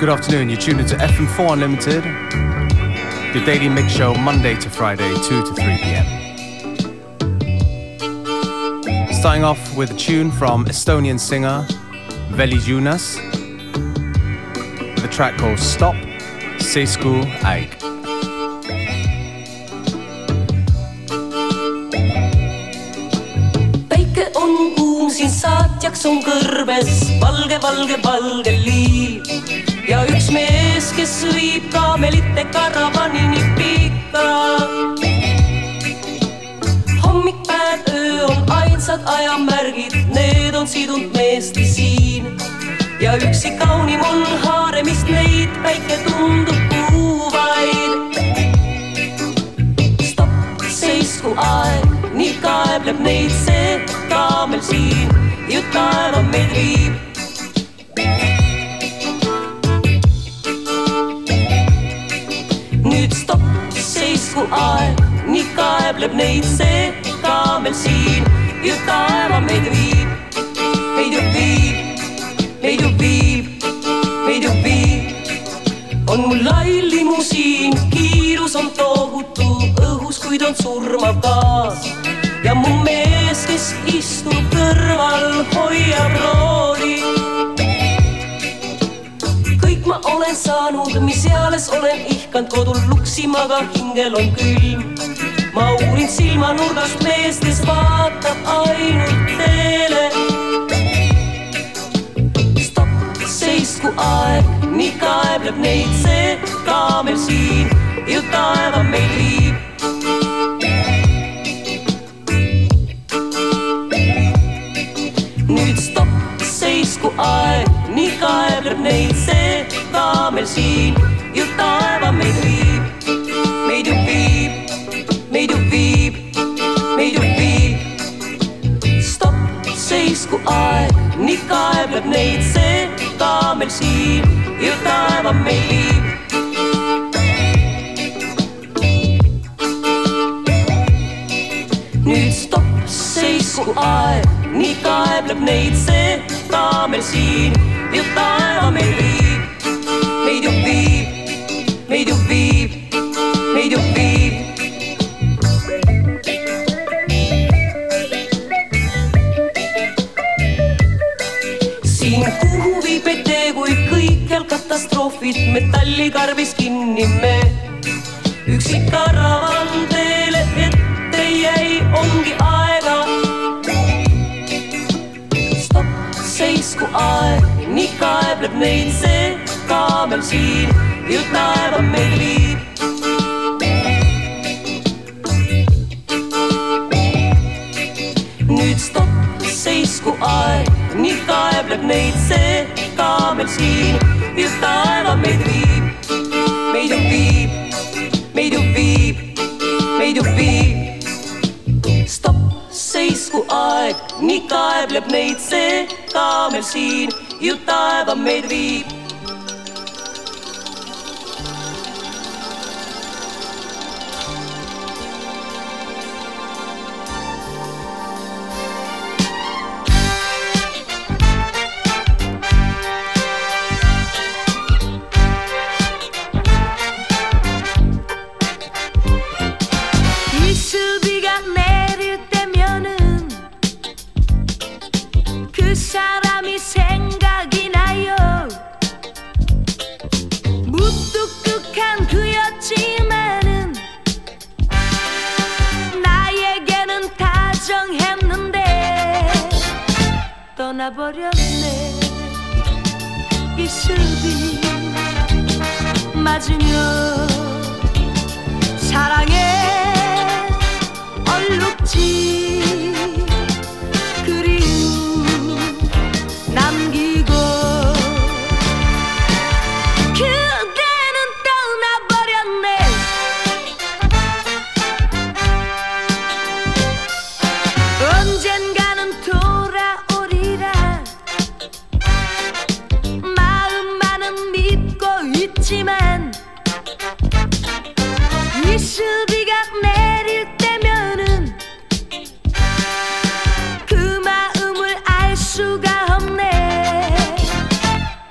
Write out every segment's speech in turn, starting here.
Good afternoon. You're tuned into FM4 Unlimited, your daily mix show Monday to Friday, 2 to 3 p.m. Starting off with a tune from Estonian singer Veli Junas, the track called Stop, Seisku päike on kuum, siin saatjaks on kõrbes valge, valge, valge kes viib kaamelite karavanini pikka. hommik, päev, öö on ainsad ajamärgid, need on sidunud meesti siin ja üksi kaunim on haaremist neid, päike tundub kuuvaid. stopp, seisku aeg, nii kaebleb neid see kaamel siin, ju taeva meid viib aeg, nii kaebleb neid see kaamel siin ju taeva meid viib, meid ju viib, meid ju viib, meid ju viib. on mul lai limusiin, kiirus on tohutu õhus, kuid on surmav gaas ja mu mees, kes istub kõrval, hoiab rooli saanud, mis eales olen ihkanud kodul luksima, aga hingel on külm. ma uurin silmanurgast meest, kes vaatab ainult teele. stopp, seisku aeg, nii kaebleb neid see kaamel siin ju taeva meid viib. nüüd stopp, seisku aeg, nii kaebleb neid see kaamel siin ju taeva meid viib, meid ju viib, meid ju viib, meid ju viib. stopp, seisku aeg, nii kaebleb neid see kaamel siin ju taeva meid viib. nüüd stopp, seisku aeg, nii kaebleb neid see kaamel siin ju taeva meid viib, meid ju viib, meid ju viib. siin kuhu viib tee, kui kõikjal katastroofid metallikarbis kinni me. üksi karavan teele ette jäi, ongi aega. stopp, seisku aeg, nii kaebleb neid see kaamel siin ju taeva meid viib. nüüd stopp, seisku aeg, nii kaebleb neid see kaamel siin ju taeva meid viib, meid ju viib, meid ju viib, meid ju viib. stopp, seisku aeg, nii kaebleb neid see kaamel siin ju taeva meid viib. 떠나버렸네. 이슬비 맞으며 사랑에 얼룩지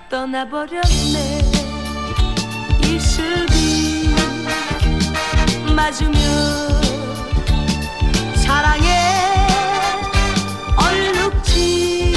떠나버렸네. 이슬비 맞으면 사랑에 얼룩진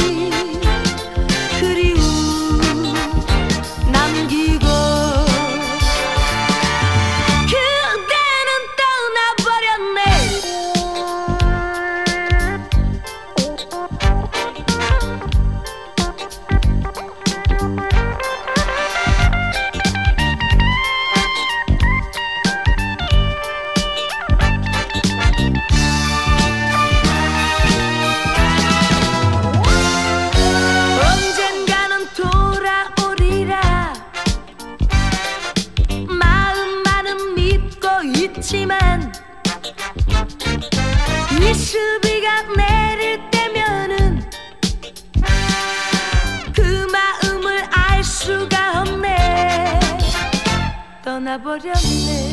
Canavarım ne?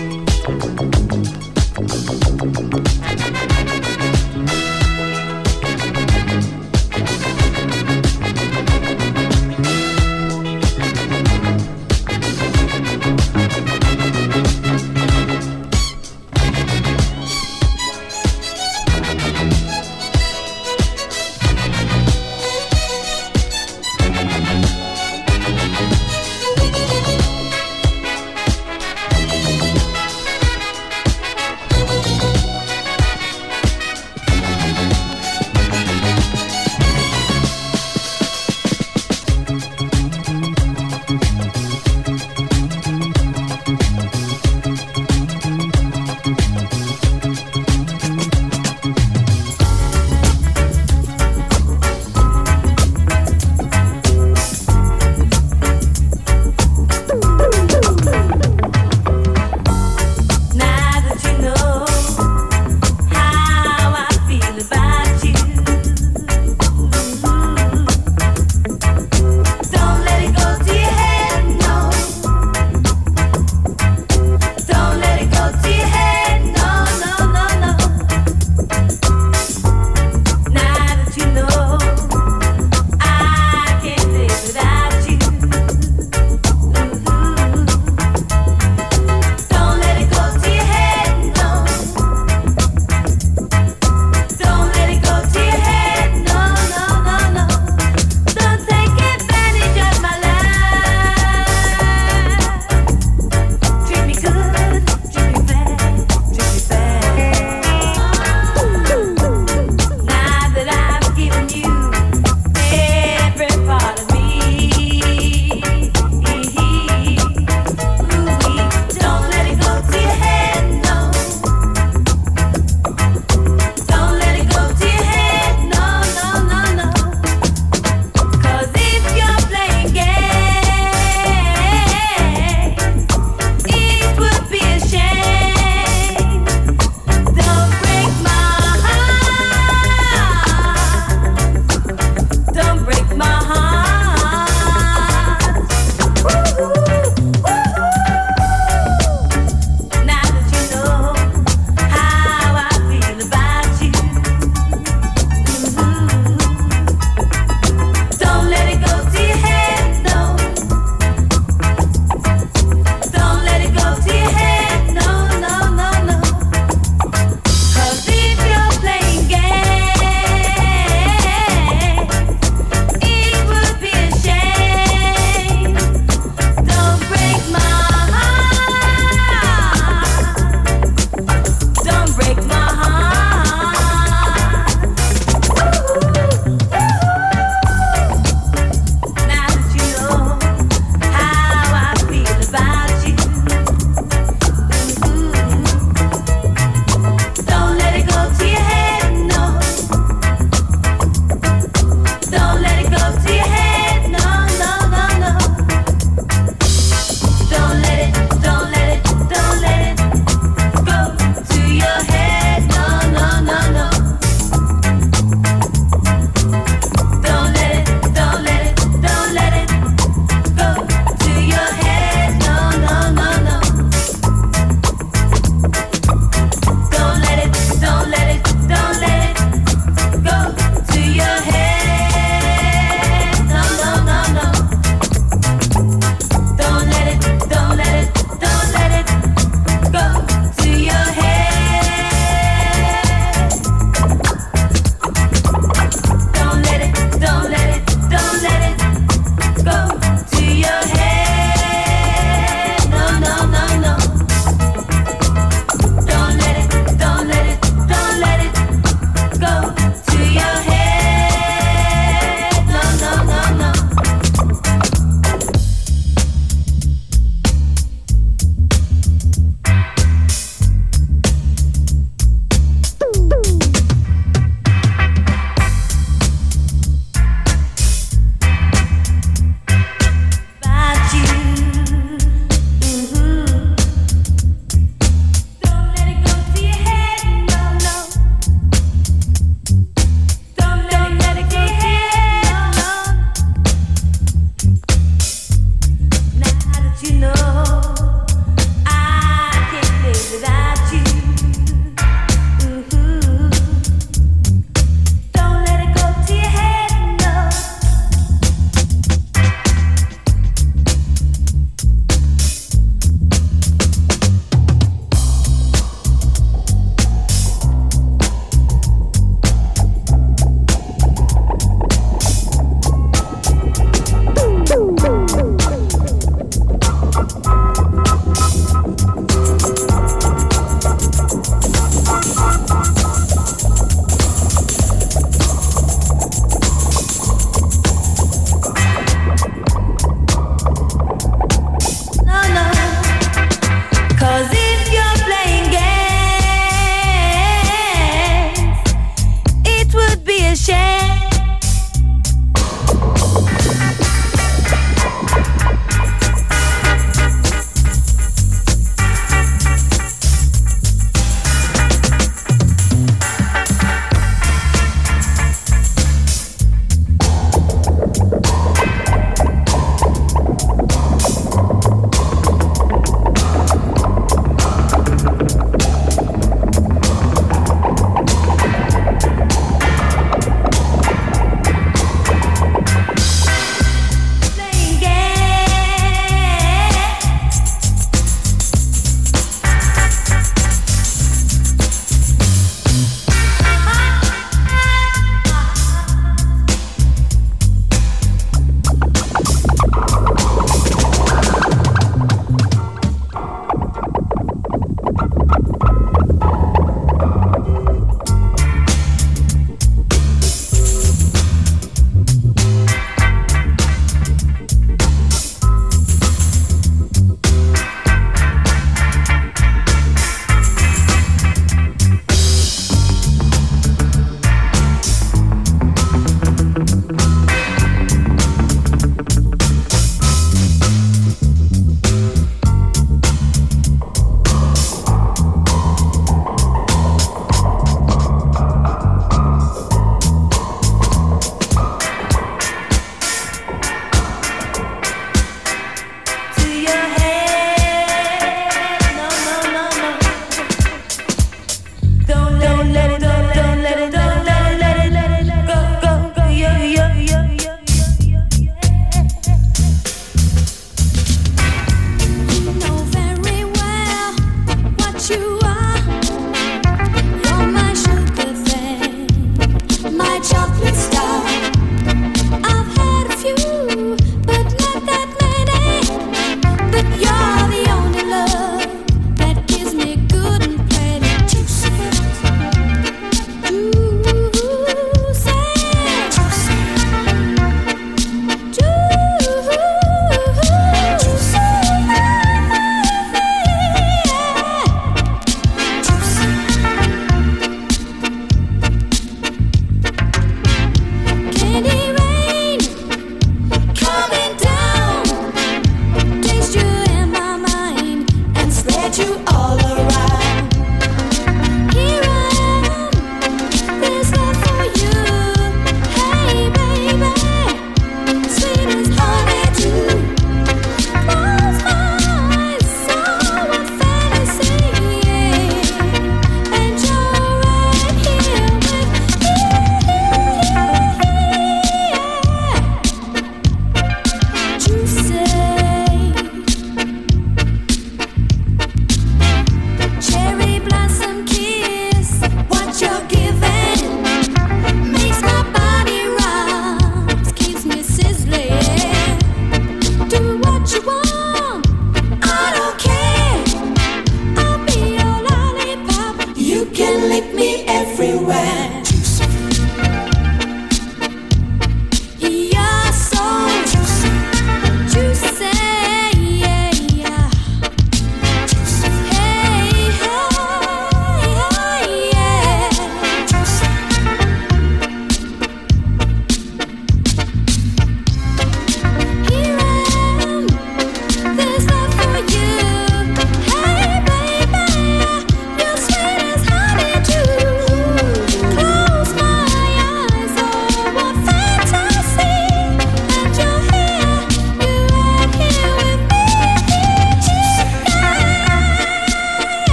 you all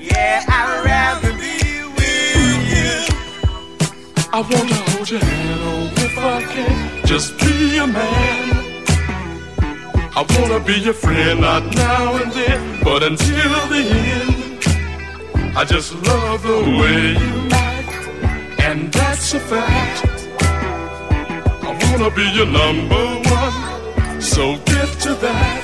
Yeah, I'd rather be with you. I wanna hold your hand, oh, if I can. Just be a man. I wanna be your friend, not now and then, but until the end. I just love the way you act, and that's a fact. I wanna be your number one, so get to that.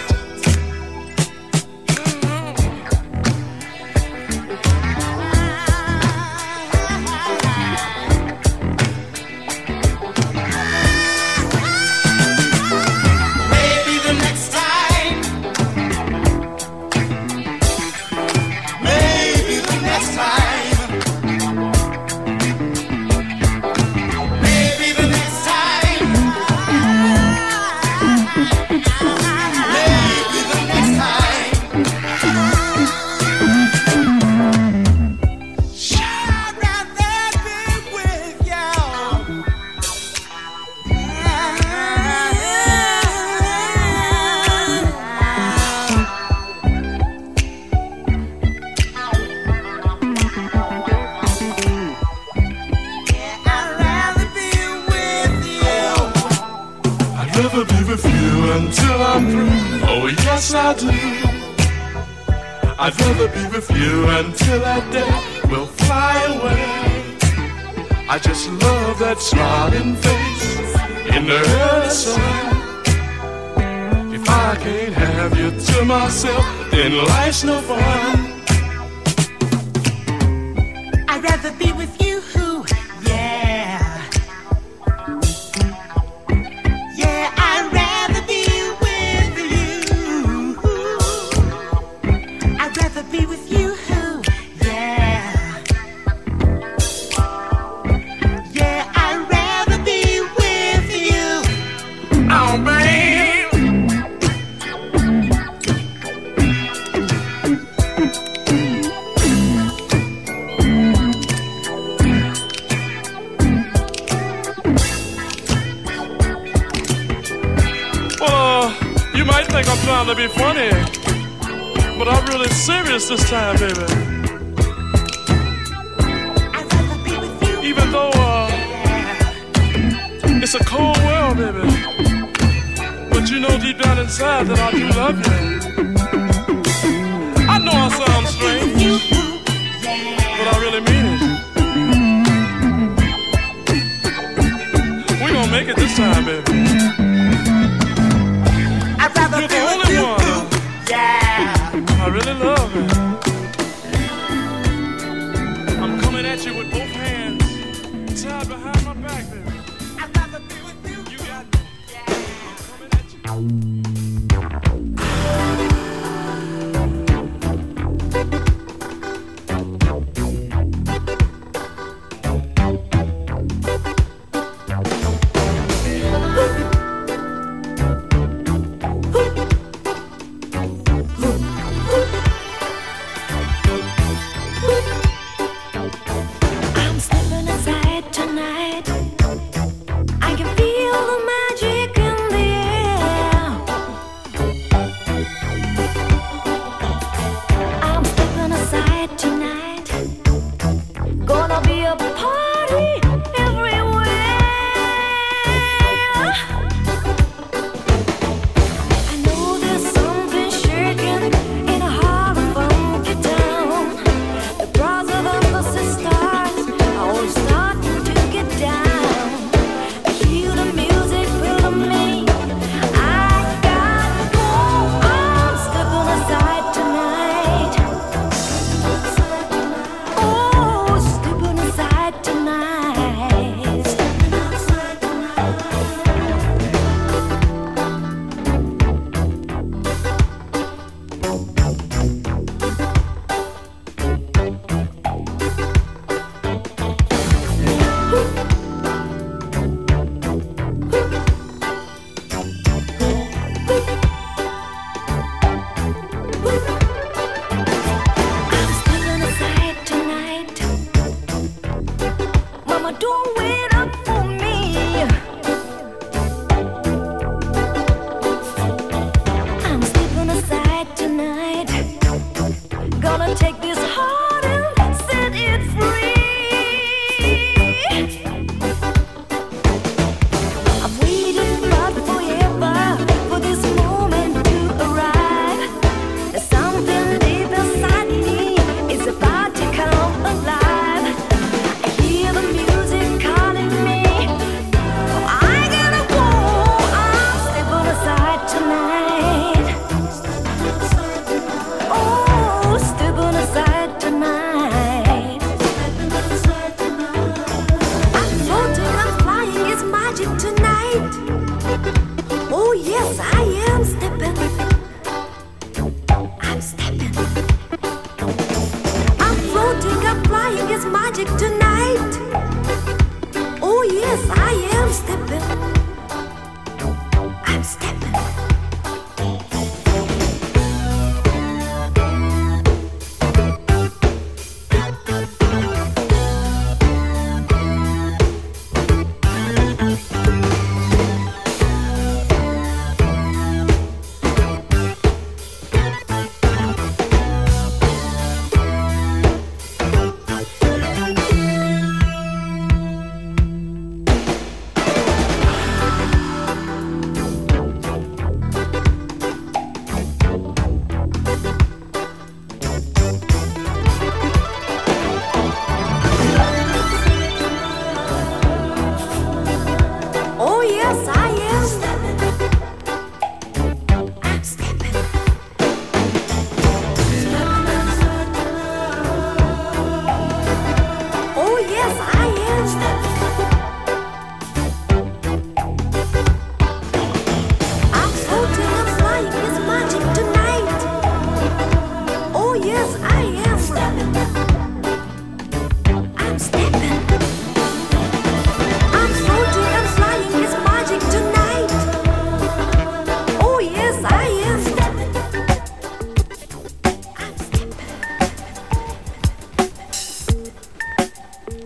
I can't have you to myself, then life's no fun. I'd rather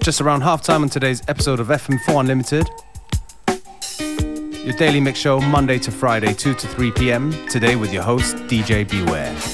just around half time on today's episode of FM4 Unlimited. Your daily mix show, Monday to Friday, 2 to 3 p.m. Today with your host, DJ Beware.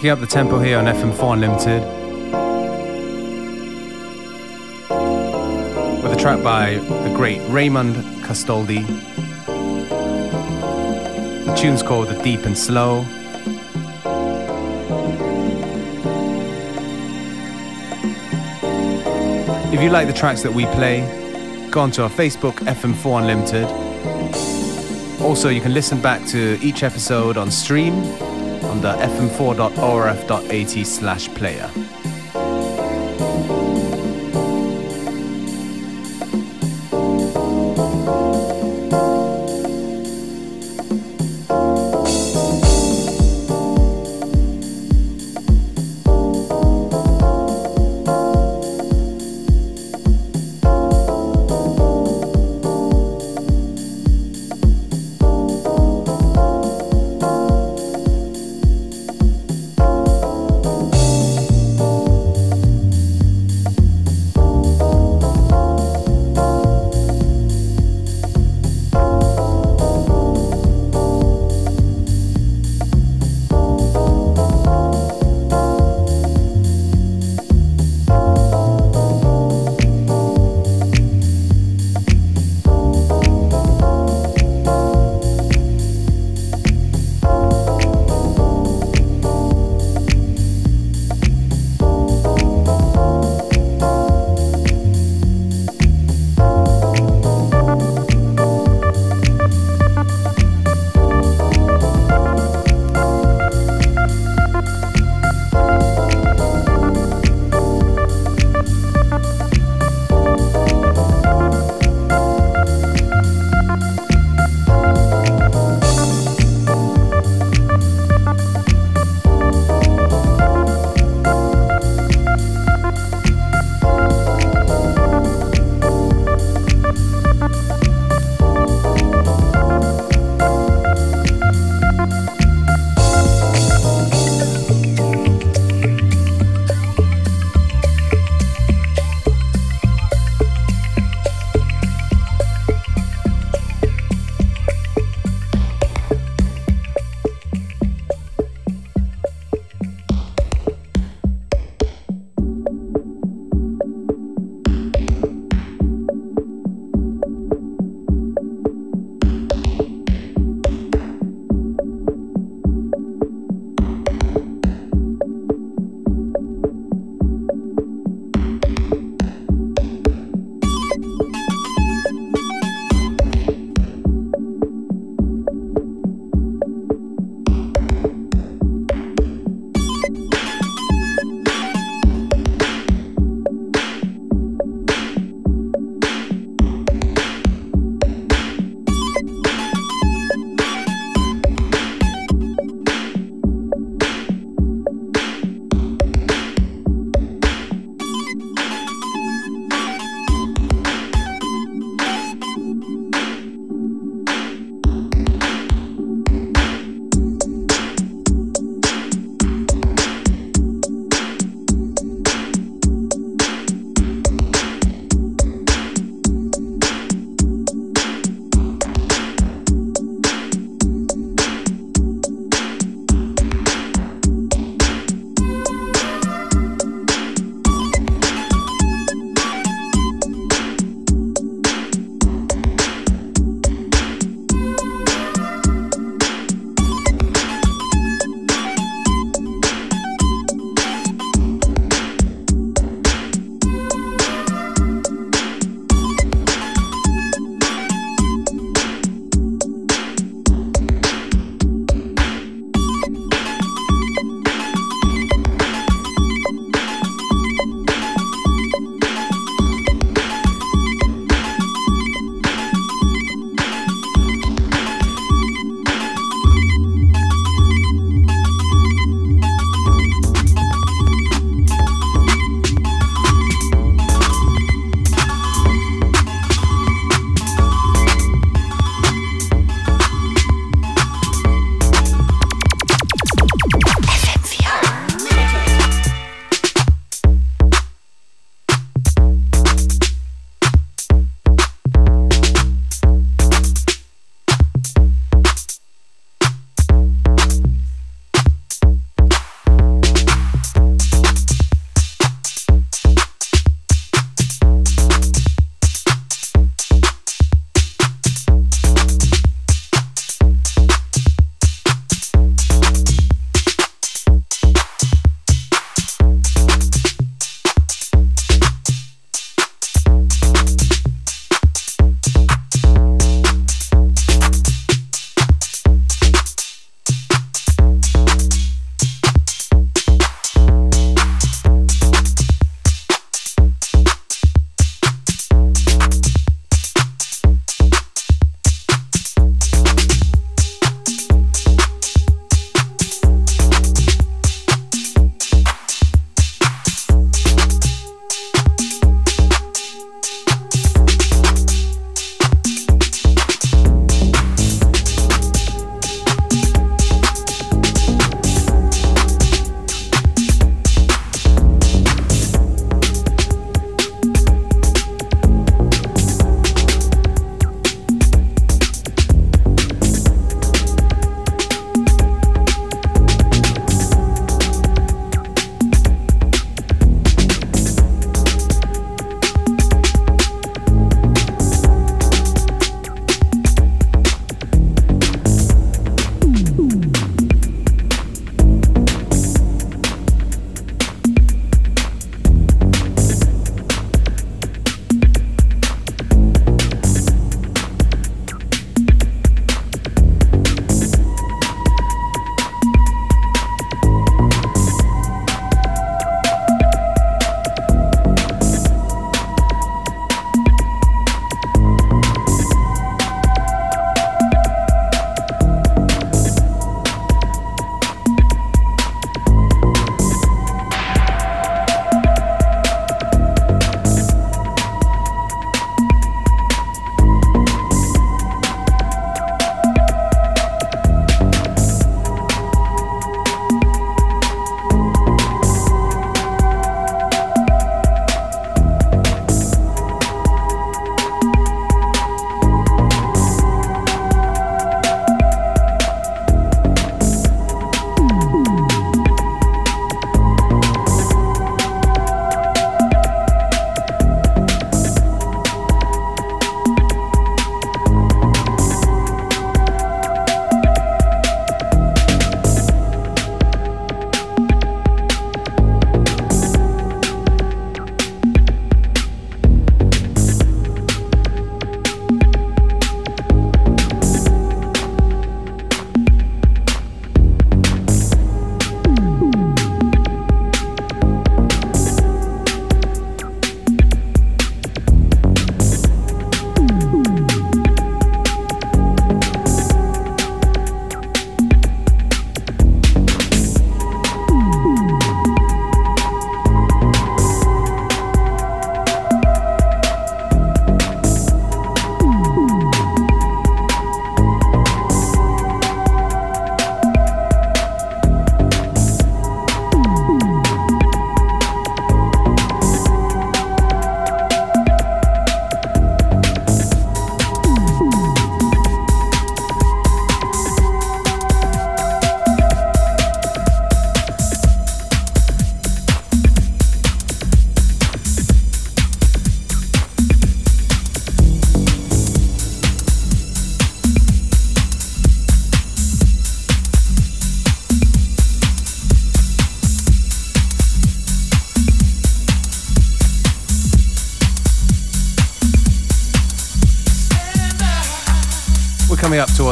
Picking up the tempo here on FM4 Unlimited. With a track by the great Raymond Castoldi. The tune's called The Deep and Slow. If you like the tracks that we play, go onto our Facebook FM4 Unlimited. Also, you can listen back to each episode on stream on the fm4.orf.at slash player.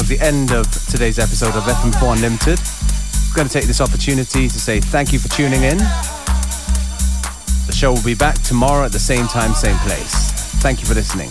Towards the end of today's episode of FM4 Unlimited. I'm going to take this opportunity to say thank you for tuning in. The show will be back tomorrow at the same time, same place. Thank you for listening.